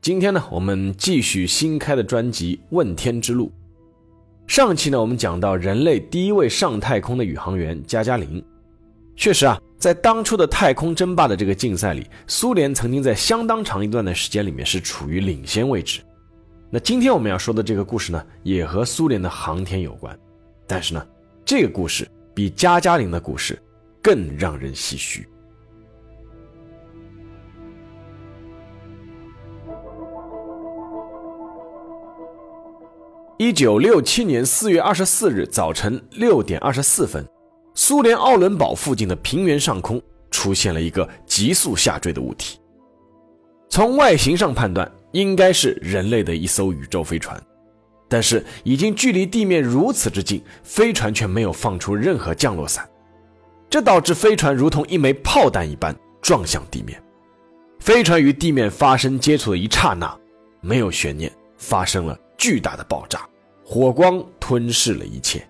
今天呢，我们继续新开的专辑《问天之路》。上期呢，我们讲到人类第一位上太空的宇航员加加林。确实啊，在当初的太空争霸的这个竞赛里，苏联曾经在相当长一段的时间里面是处于领先位置。那今天我们要说的这个故事呢，也和苏联的航天有关，但是呢，这个故事比加加林的故事更让人唏嘘。一九六七年四月二十四日早晨六点二十四分，苏联奥伦堡附近的平原上空出现了一个急速下坠的物体。从外形上判断，应该是人类的一艘宇宙飞船，但是已经距离地面如此之近，飞船却没有放出任何降落伞，这导致飞船如同一枚炮弹一般撞向地面。飞船与地面发生接触的一刹那，没有悬念，发生了。巨大的爆炸，火光吞噬了一切。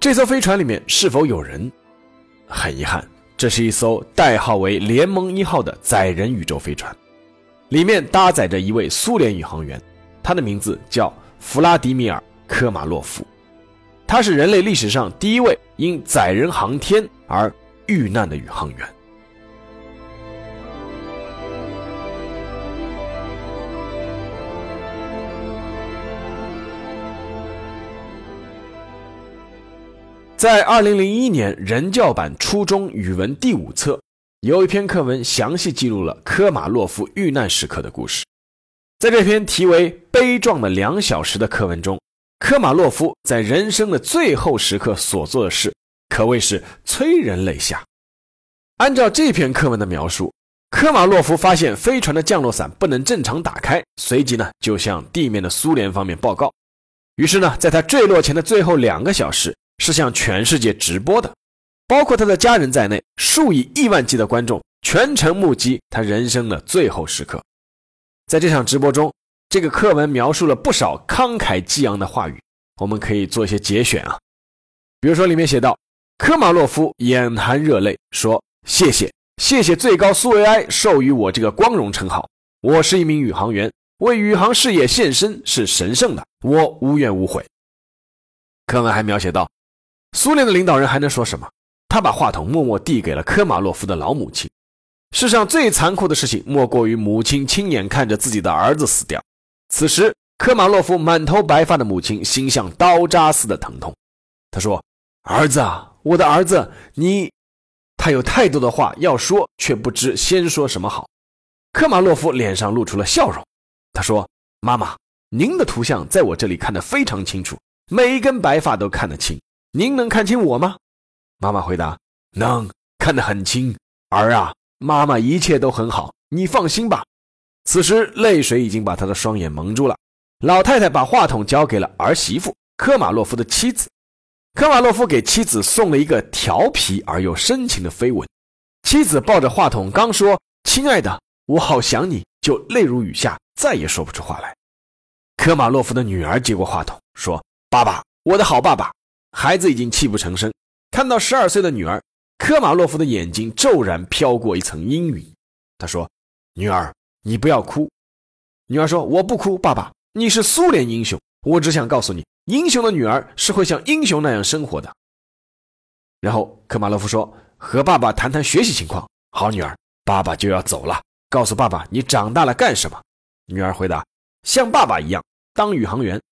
这艘飞船里面是否有人？很遗憾，这是一艘代号为“联盟一号”的载人宇宙飞船，里面搭载着一位苏联宇航员，他的名字叫弗拉迪米尔·科马洛夫，他是人类历史上第一位因载人航天而遇难的宇航员。在二零零一年人教版初中语文第五册，有一篇课文详细记录了科马洛夫遇难时刻的故事。在这篇题为《悲壮的两小时》的课文中，科马洛夫在人生的最后时刻所做的事，可谓是催人泪下。按照这篇课文的描述，科马洛夫发现飞船的降落伞不能正常打开，随即呢就向地面的苏联方面报告。于是呢，在他坠落前的最后两个小时。是向全世界直播的，包括他的家人在内，数以亿万计的观众全程目击他人生的最后时刻。在这场直播中，这个课文描述了不少慷慨激昂的话语，我们可以做一些节选啊。比如说，里面写道：“科马洛夫眼含热泪说：‘谢谢，谢谢最高苏维埃授予我这个光荣称号。我是一名宇航员，为宇航事业献身是神圣的，我无怨无悔。’”课文还描写到。苏联的领导人还能说什么？他把话筒默默递给了科马洛夫的老母亲。世上最残酷的事情，莫过于母亲亲眼看着自己的儿子死掉。此时，科马洛夫满头白发的母亲心像刀扎似的疼痛。他说：“儿子啊，我的儿子，你……”他有太多的话要说，却不知先说什么好。科马洛夫脸上露出了笑容。他说：“妈妈，您的图像在我这里看得非常清楚，每一根白发都看得清。”您能看清我吗？妈妈回答：“能，看得很清。儿啊，妈妈一切都很好，你放心吧。”此时，泪水已经把他的双眼蒙住了。老太太把话筒交给了儿媳妇科马洛夫的妻子。科马洛夫给妻子送了一个调皮而又深情的飞吻。妻子抱着话筒，刚说“亲爱的，我好想你”，就泪如雨下，再也说不出话来。科马洛夫的女儿接过话筒，说：“爸爸，我的好爸爸。”孩子已经泣不成声，看到十二岁的女儿，科马洛夫的眼睛骤然飘过一层阴云。他说：“女儿，你不要哭。”女儿说：“我不哭，爸爸，你是苏联英雄，我只想告诉你，英雄的女儿是会像英雄那样生活的。”然后科马洛夫说：“和爸爸谈谈学习情况。”好，女儿，爸爸就要走了，告诉爸爸你长大了干什么？女儿回答：“像爸爸一样当宇航员。”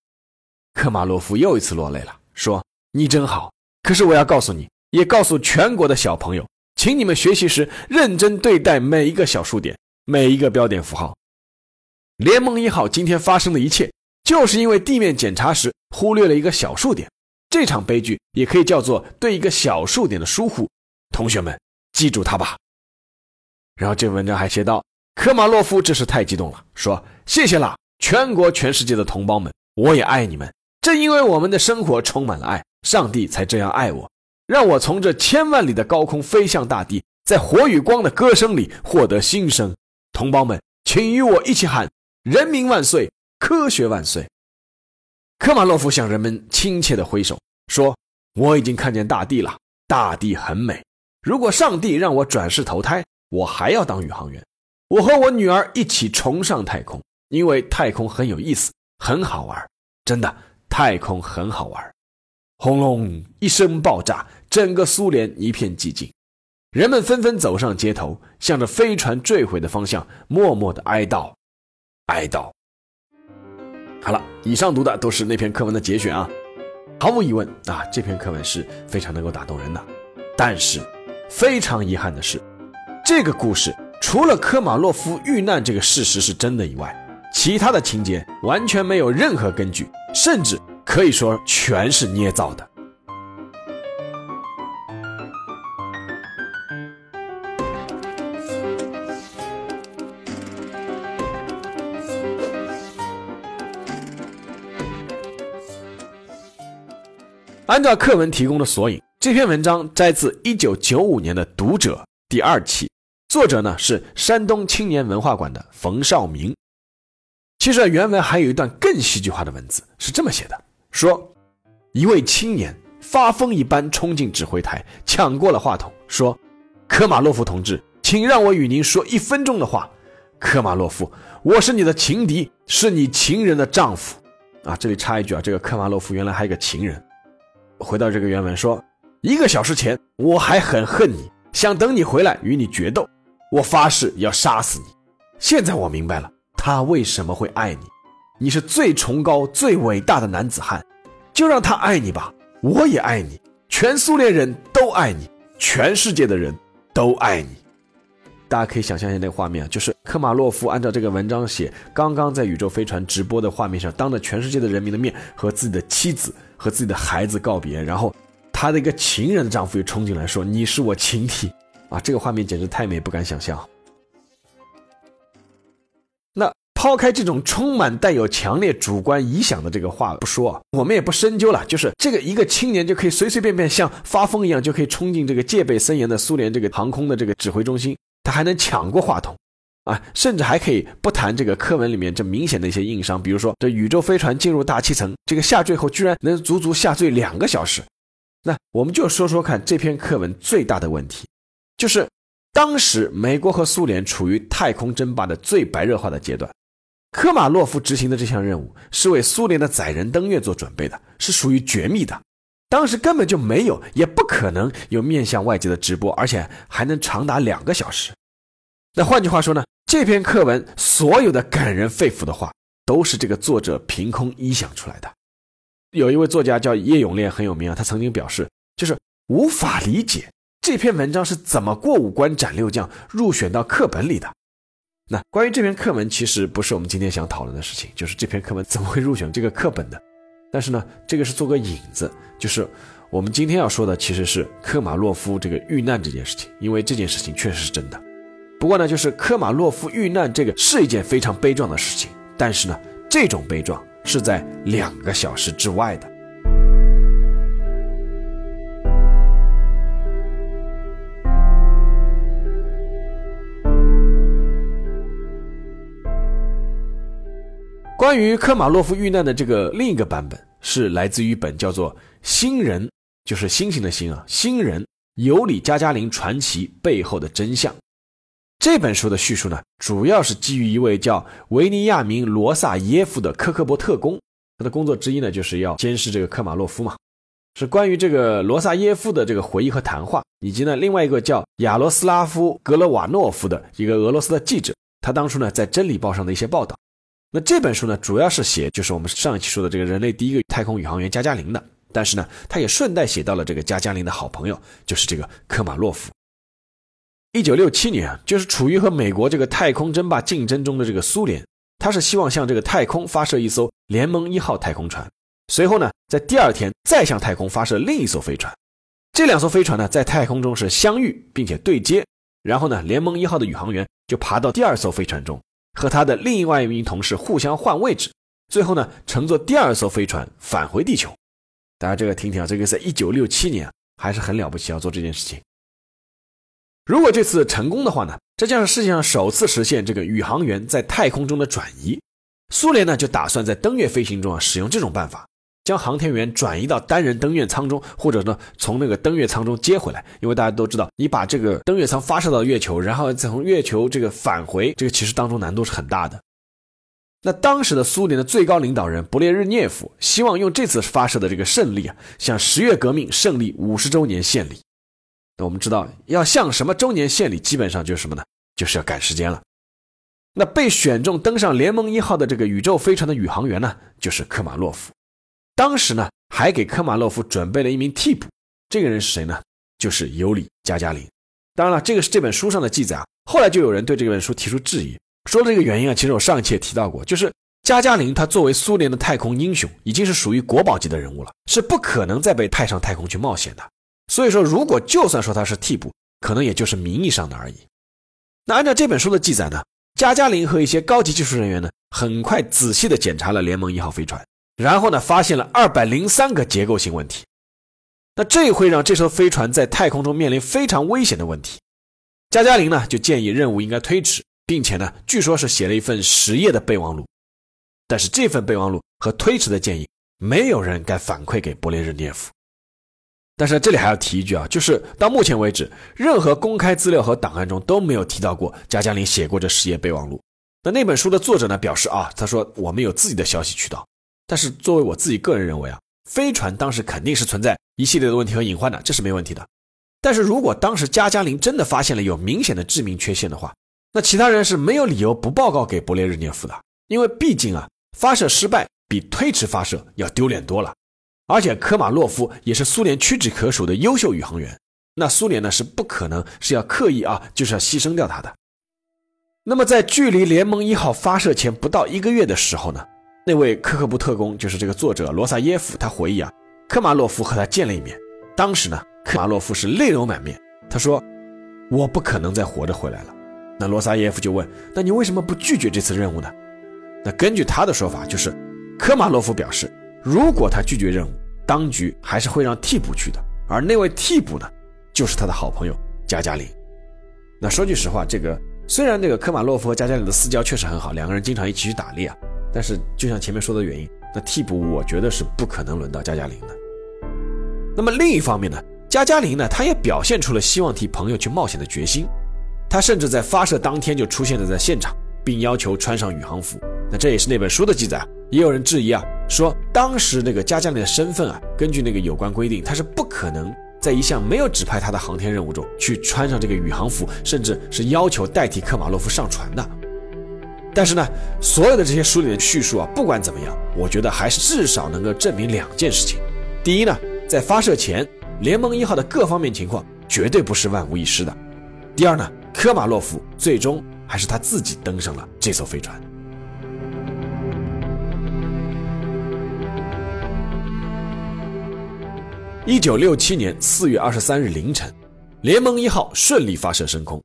科马洛夫又一次落泪了，说。你真好，可是我要告诉你，也告诉全国的小朋友，请你们学习时认真对待每一个小数点，每一个标点符号。联盟一号今天发生的一切，就是因为地面检查时忽略了一个小数点。这场悲剧也可以叫做对一个小数点的疏忽。同学们，记住它吧。然后这文章还写道，科马洛夫真是太激动了，说：“谢谢啦，全国全世界的同胞们，我也爱你们。正因为我们的生活充满了爱，上帝才这样爱我，让我从这千万里的高空飞向大地，在火与光的歌声里获得新生。同胞们，请与我一起喊：人民万岁，科学万岁！”科马洛夫向人们亲切地挥手，说：“我已经看见大地了，大地很美。如果上帝让我转世投胎，我还要当宇航员。我和我女儿一起重上太空，因为太空很有意思，很好玩。真的，太空很好玩。”轰隆一声爆炸，整个苏联一片寂静，人们纷纷走上街头，向着飞船坠毁的方向默默的哀悼，哀悼。好了，以上读的都是那篇课文的节选啊。毫无疑问啊，这篇课文是非常能够打动人的。但是，非常遗憾的是，这个故事除了科马洛夫遇难这个事实是真的以外，其他的情节完全没有任何根据，甚至可以说全是捏造的。按照课文提供的索引，这篇文章摘自1995年的《读者》第二期，作者呢是山东青年文化馆的冯绍明。其实原文还有一段更戏剧化的文字，是这么写的：说一位青年发疯一般冲进指挥台，抢过了话筒，说：“科马洛夫同志，请让我与您说一分钟的话。科马洛夫，我是你的情敌，是你情人的丈夫。”啊，这里插一句啊，这个科马洛夫原来还有个情人。回到这个原文说，一个小时前我还很恨你，想等你回来与你决斗，我发誓要杀死你。现在我明白了，他为什么会爱你，你是最崇高、最伟大的男子汉，就让他爱你吧，我也爱你，全苏联人都爱你，全世界的人都爱你。大家可以想象一下那个画面，就是科马洛夫按照这个文章写，刚刚在宇宙飞船直播的画面上，当着全世界的人民的面和自己的妻子。和自己的孩子告别，然后他的一个情人的丈夫又冲进来说：“你是我情敌啊！”这个画面简直太美，不敢想象。抛开这种充满带有强烈主观臆想的这个话不说，我们也不深究了。就是这个一个青年就可以随随便便像发疯一样就可以冲进这个戒备森严的苏联这个航空的这个指挥中心，他还能抢过话筒。啊，甚至还可以不谈这个课文里面这明显的一些硬伤，比如说这宇宙飞船进入大气层，这个下坠后居然能足足下坠两个小时。那我们就说说看这篇课文最大的问题，就是当时美国和苏联处于太空争霸的最白热化的阶段，科马洛夫执行的这项任务是为苏联的载人登月做准备的，是属于绝密的，当时根本就没有，也不可能有面向外界的直播，而且还能长达两个小时。那换句话说呢？这篇课文所有的感人肺腑的话，都是这个作者凭空臆想出来的。有一位作家叫叶永烈，很有名啊。他曾经表示，就是无法理解这篇文章是怎么过五关斩六将入选到课本里的。那关于这篇课文，其实不是我们今天想讨论的事情，就是这篇课文怎么会入选这个课本的。但是呢，这个是做个引子，就是我们今天要说的其实是科马洛夫这个遇难这件事情，因为这件事情确实是真的。不过呢，就是科马洛夫遇难这个是一件非常悲壮的事情，但是呢，这种悲壮是在两个小时之外的。关于科马洛夫遇难的这个另一个版本，是来自于一本叫做《星人》，就是星星的星啊，《星人尤里加加林传奇背后的真相》。这本书的叙述呢，主要是基于一位叫维尼亚明·罗萨耶夫的科克伯特工，他的工作之一呢，就是要监视这个科马洛夫嘛。是关于这个罗萨耶夫的这个回忆和谈话，以及呢，另外一个叫亚罗斯拉夫·格勒瓦诺夫的一个俄罗斯的记者，他当初呢在《真理报》上的一些报道。那这本书呢，主要是写就是我们上一期说的这个人类第一个太空宇航员加加林的，但是呢，他也顺带写到了这个加加林的好朋友，就是这个科马洛夫。一九六七年，就是处于和美国这个太空争霸竞争中的这个苏联，他是希望向这个太空发射一艘联盟一号太空船，随后呢，在第二天再向太空发射另一艘飞船，这两艘飞船呢，在太空中是相遇并且对接，然后呢，联盟一号的宇航员就爬到第二艘飞船中，和他的另外一名同事互相换位置，最后呢，乘坐第二艘飞船返回地球。大家这个听听啊，这个在一九六七年还是很了不起，啊做这件事情。如果这次成功的话呢，这将是世界上首次实现这个宇航员在太空中的转移。苏联呢就打算在登月飞行中啊使用这种办法，将航天员转移到单人登月舱中，或者呢从那个登月舱中接回来。因为大家都知道，你把这个登月舱发射到月球，然后再从月球这个返回，这个其实当中难度是很大的。那当时的苏联的最高领导人勃列日涅夫希望用这次发射的这个胜利啊，向十月革命胜利五十周年献礼。那我们知道，要向什么周年献礼，基本上就是什么呢？就是要赶时间了。那被选中登上联盟一号的这个宇宙飞船的宇航员呢，就是科马洛夫。当时呢，还给科马洛夫准备了一名替补，这个人是谁呢？就是尤里加加林。当然了，这个是这本书上的记载啊。后来就有人对这本书提出质疑，说这个原因啊，其实我上一期也提到过，就是加加林他作为苏联的太空英雄，已经是属于国宝级的人物了，是不可能再被派上太空去冒险的。所以说，如果就算说他是替补，可能也就是名义上的而已。那按照这本书的记载呢，加加林和一些高级技术人员呢，很快仔细的检查了联盟一号飞船，然后呢，发现了二百零三个结构性问题。那这会让这艘飞船在太空中面临非常危险的问题。加加林呢，就建议任务应该推迟，并且呢，据说是写了一份十页的备忘录。但是这份备忘录和推迟的建议，没有人敢反馈给勃列日涅夫。但是这里还要提一句啊，就是到目前为止，任何公开资料和档案中都没有提到过加加林写过这十页备忘录。那那本书的作者呢表示啊，他说我们有自己的消息渠道，但是作为我自己个人认为啊，飞船当时肯定是存在一系列的问题和隐患的，这是没问题的。但是如果当时加加林真的发现了有明显的致命缺陷的话，那其他人是没有理由不报告给勃列日涅夫的，因为毕竟啊，发射失败比推迟发射要丢脸多了。而且科马洛夫也是苏联屈指可数的优秀宇航员，那苏联呢是不可能是要刻意啊，就是要牺牲掉他的。那么在距离联盟一号发射前不到一个月的时候呢，那位科克布特工就是这个作者罗萨耶夫，他回忆啊，科马洛夫和他见了一面，当时呢，科马洛夫是泪流满面，他说：“我不可能再活着回来了。”那罗萨耶夫就问：“那你为什么不拒绝这次任务呢？”那根据他的说法，就是科马洛夫表示，如果他拒绝任务，当局还是会让替补去的，而那位替补呢，就是他的好朋友加加林。那说句实话，这个虽然那个科马洛夫和加加林的私交确实很好，两个人经常一起去打猎啊，但是就像前面说的原因，那替补我觉得是不可能轮到加加林的。那么另一方面呢，加加林呢，他也表现出了希望替朋友去冒险的决心，他甚至在发射当天就出现了在现场，并要求穿上宇航服。那这也是那本书的记载。也有人质疑啊，说当时那个加加林的身份啊，根据那个有关规定，他是不可能在一项没有指派他的航天任务中去穿上这个宇航服，甚至是要求代替科马洛夫上船的。但是呢，所有的这些书里的叙述啊，不管怎么样，我觉得还是至少能够证明两件事情：第一呢，在发射前，联盟一号的各方面情况绝对不是万无一失的；第二呢，科马洛夫最终还是他自己登上了这艘飞船。一九六七年四月二十三日凌晨，联盟一号顺利发射升空，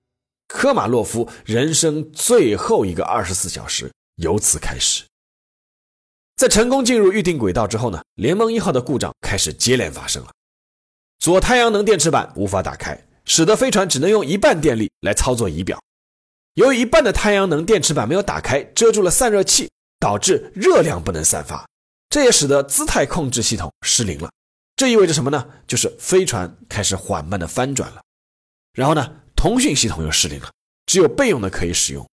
科马洛夫人生最后一个二十四小时由此开始。在成功进入预定轨道之后呢，联盟一号的故障开始接连发生了。左太阳能电池板无法打开，使得飞船只能用一半电力来操作仪表。由于一半的太阳能电池板没有打开，遮住了散热器，导致热量不能散发，这也使得姿态控制系统失灵了。这意味着什么呢？就是飞船开始缓慢的翻转了，然后呢，通讯系统又失灵了，只有备用的可以使用。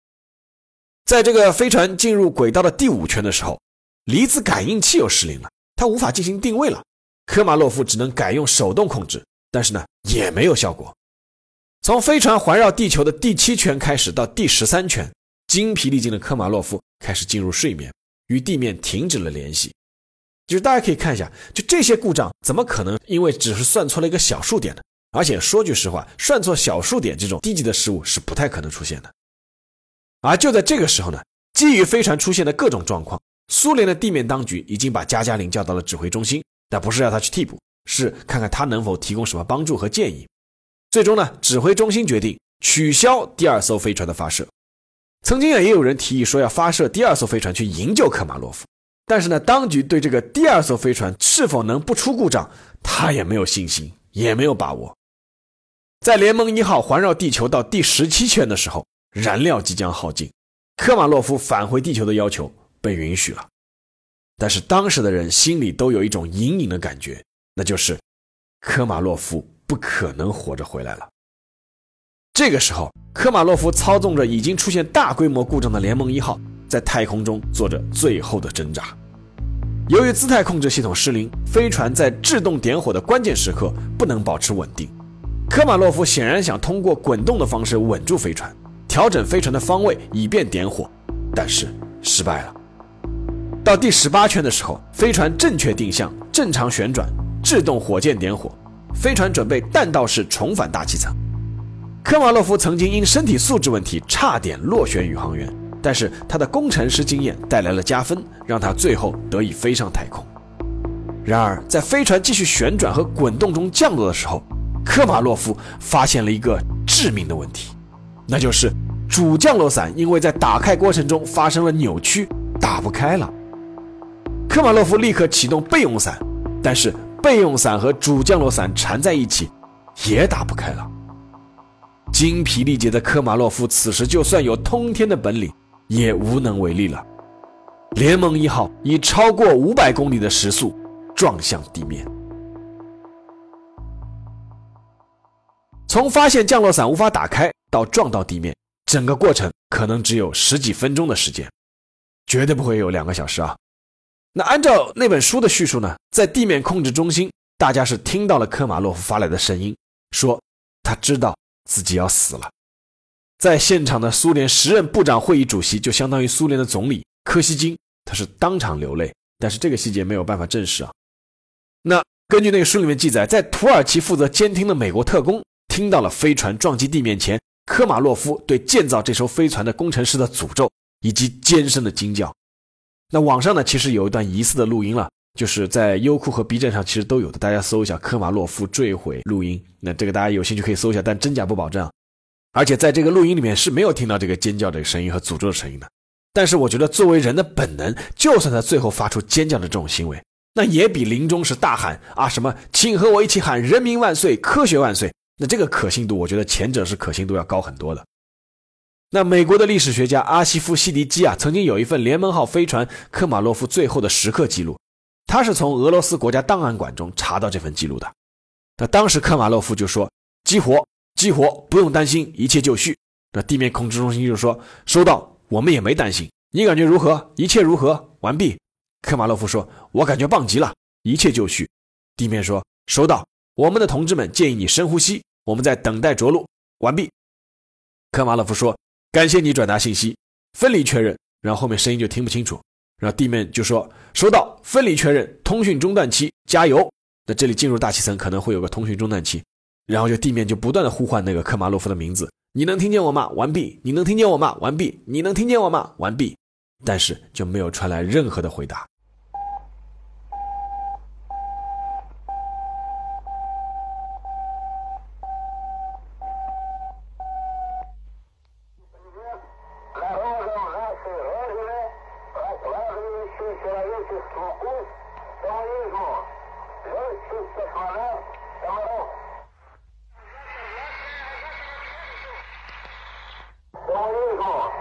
在这个飞船进入轨道的第五圈的时候，离子感应器又失灵了，它无法进行定位了。科马洛夫只能改用手动控制，但是呢，也没有效果。从飞船环绕地球的第七圈开始到第十三圈，精疲力尽的科马洛夫开始进入睡眠，与地面停止了联系。就是大家可以看一下，就这些故障怎么可能因为只是算错了一个小数点呢？而且说句实话，算错小数点这种低级的失误是不太可能出现的。而就在这个时候呢，基于飞船出现的各种状况，苏联的地面当局已经把加加林叫到了指挥中心，但不是要他去替补，是看看他能否提供什么帮助和建议。最终呢，指挥中心决定取消第二艘飞船的发射，曾经也有人提议说要发射第二艘飞船去营救科马洛夫，但是呢，当局对这个第二艘飞船是否能不出故障，他也没有信心，也没有把握。在联盟一号环绕地球到第十七圈的时候，燃料即将耗尽，科马洛夫返回地球的要求被允许了。但是当时的人心里都有一种隐隐的感觉，那就是科马洛夫不可能活着回来了。这个时候，科马洛夫操纵着已经出现大规模故障的联盟一号，在太空中做着最后的挣扎。由于姿态控制系统失灵，飞船在制动点火的关键时刻不能保持稳定。科马洛夫显然想通过滚动的方式稳住飞船，调整飞船的方位以便点火，但是失败了。到第十八圈的时候，飞船正确定向，正常旋转，制动火箭点火，飞船准备弹道式重返大气层。科马洛夫曾经因身体素质问题差点落选宇航员，但是他的工程师经验带来了加分，让他最后得以飞上太空。然而，在飞船继续旋转和滚动中降落的时候，科马洛夫发现了一个致命的问题，那就是主降落伞因为在打开过程中发生了扭曲，打不开了。科马洛夫立刻启动备用伞，但是备用伞和主降落伞缠在一起，也打不开了。精疲力竭的科马洛夫此时就算有通天的本领，也无能为力了。联盟一号以超过五百公里的时速撞向地面。从发现降落伞无法打开到撞到地面，整个过程可能只有十几分钟的时间，绝对不会有两个小时啊！那按照那本书的叙述呢，在地面控制中心，大家是听到了科马洛夫发来的声音，说他知道自己要死了。在现场的苏联时任部长会议主席，就相当于苏联的总理柯西金，他是当场流泪，但是这个细节没有办法证实啊。那根据那个书里面记载，在土耳其负责监听的美国特工。听到了飞船撞击地面前，科马洛夫对建造这艘飞船的工程师的诅咒以及尖声的惊叫。那网上呢，其实有一段疑似的录音了，就是在优酷和 B 站上其实都有的，大家搜一下科马洛夫坠毁录音。那这个大家有兴趣可以搜一下，但真假不保证。而且在这个录音里面是没有听到这个尖叫的声音和诅咒的声音的。但是我觉得作为人的本能，就算他最后发出尖叫的这种行为，那也比临终时大喊啊什么，请和我一起喊“人民万岁，科学万岁”。那这个可信度，我觉得前者是可信度要高很多的。那美国的历史学家阿西夫·西迪基啊，曾经有一份联盟号飞船科马洛夫最后的时刻记录，他是从俄罗斯国家档案馆中查到这份记录的。那当时科马洛夫就说：“激活，激活，不用担心，一切就绪。”那地面控制中心就说：“收到，我们也没担心。你感觉如何？一切如何？完毕。”科马洛夫说：“我感觉棒极了，一切就绪。”地面说：“收到，我们的同志们建议你深呼吸。”我们在等待着陆，完毕。科马洛夫说：“感谢你转达信息，分离确认。”然后后面声音就听不清楚，然后地面就说：“收到，分离确认，通讯中断期，加油。”那这里进入大气层可能会有个通讯中断期，然后就地面就不断的呼唤那个科马洛夫的名字：“你能听见我吗？完毕。你能听见我吗？完毕。你能听见我吗？完毕。”但是就没有传来任何的回答。Wszyscy kierownicy smoku komunizmu. Wszyscy Stefana Kamarów. Komunizmu.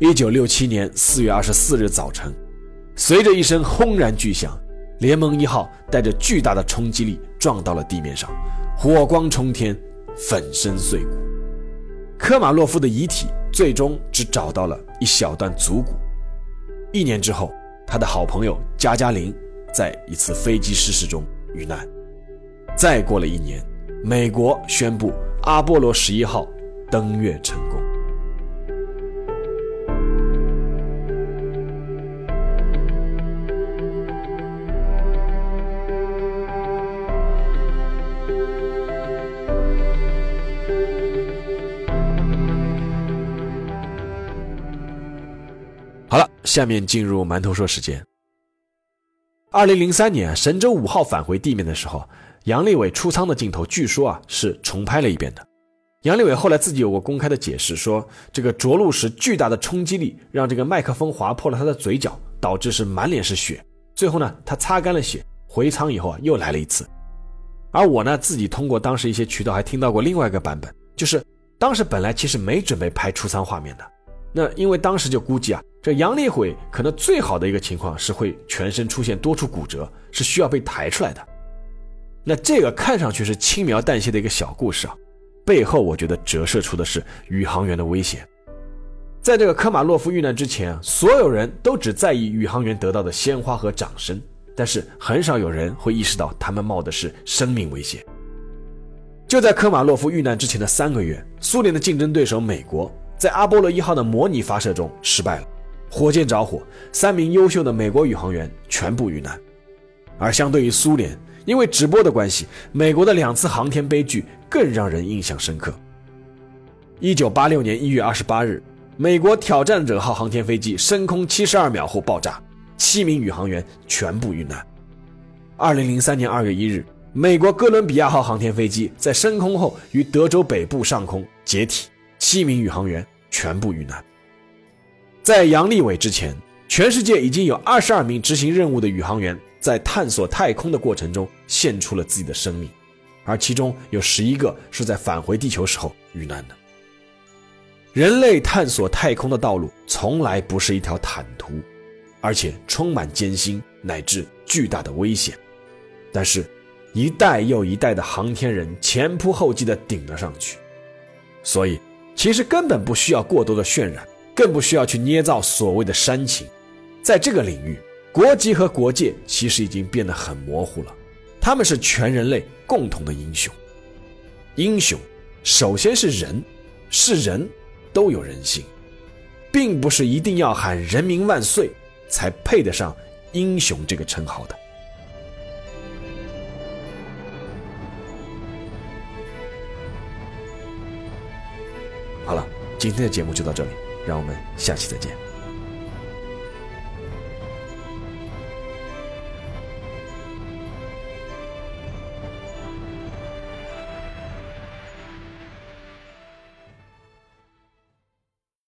一九六七年四月二十四日早晨，随着一声轰然巨响，联盟一号带着巨大的冲击力撞到了地面上，火光冲天，粉身碎骨。科马洛夫的遗体最终只找到了一小段足骨。一年之后，他的好朋友加加林在一次飞机失事中遇难。再过了一年，美国宣布阿波罗十一号登月成功。下面进入馒头说时间。二零零三年神舟五号返回地面的时候，杨利伟出舱的镜头，据说啊是重拍了一遍的。杨利伟后来自己有过公开的解释，说这个着陆时巨大的冲击力让这个麦克风划破了他的嘴角，导致是满脸是血。最后呢，他擦干了血，回舱以后啊又来了一次。而我呢，自己通过当时一些渠道还听到过另外一个版本，就是当时本来其实没准备拍出舱画面的，那因为当时就估计啊。这杨利伟可能最好的一个情况是会全身出现多处骨折，是需要被抬出来的。那这个看上去是轻描淡写的一个小故事啊，背后我觉得折射出的是宇航员的危险。在这个科马洛夫遇难之前，所有人都只在意宇航员得到的鲜花和掌声，但是很少有人会意识到他们冒的是生命危险。就在科马洛夫遇难之前的三个月，苏联的竞争对手美国在阿波罗一号的模拟发射中失败了。火箭着火，三名优秀的美国宇航员全部遇难。而相对于苏联，因为直播的关系，美国的两次航天悲剧更让人印象深刻。一九八六年一月二十八日，美国挑战者号航天飞机升空七十二秒后爆炸，七名宇航员全部遇难。二零零三年二月一日，美国哥伦比亚号航天飞机在升空后于德州北部上空解体，七名宇航员全部遇难。在杨利伟之前，全世界已经有二十二名执行任务的宇航员在探索太空的过程中献出了自己的生命，而其中有十一个是在返回地球时候遇难的。人类探索太空的道路从来不是一条坦途，而且充满艰辛乃至巨大的危险。但是，一代又一代的航天人前仆后继地顶了上去，所以其实根本不需要过多的渲染。更不需要去捏造所谓的煽情，在这个领域，国籍和国界其实已经变得很模糊了。他们是全人类共同的英雄。英雄，首先是人，是人都有人性，并不是一定要喊“人民万岁”才配得上英雄这个称号的。今天的节目就到这里。让我们下期再见。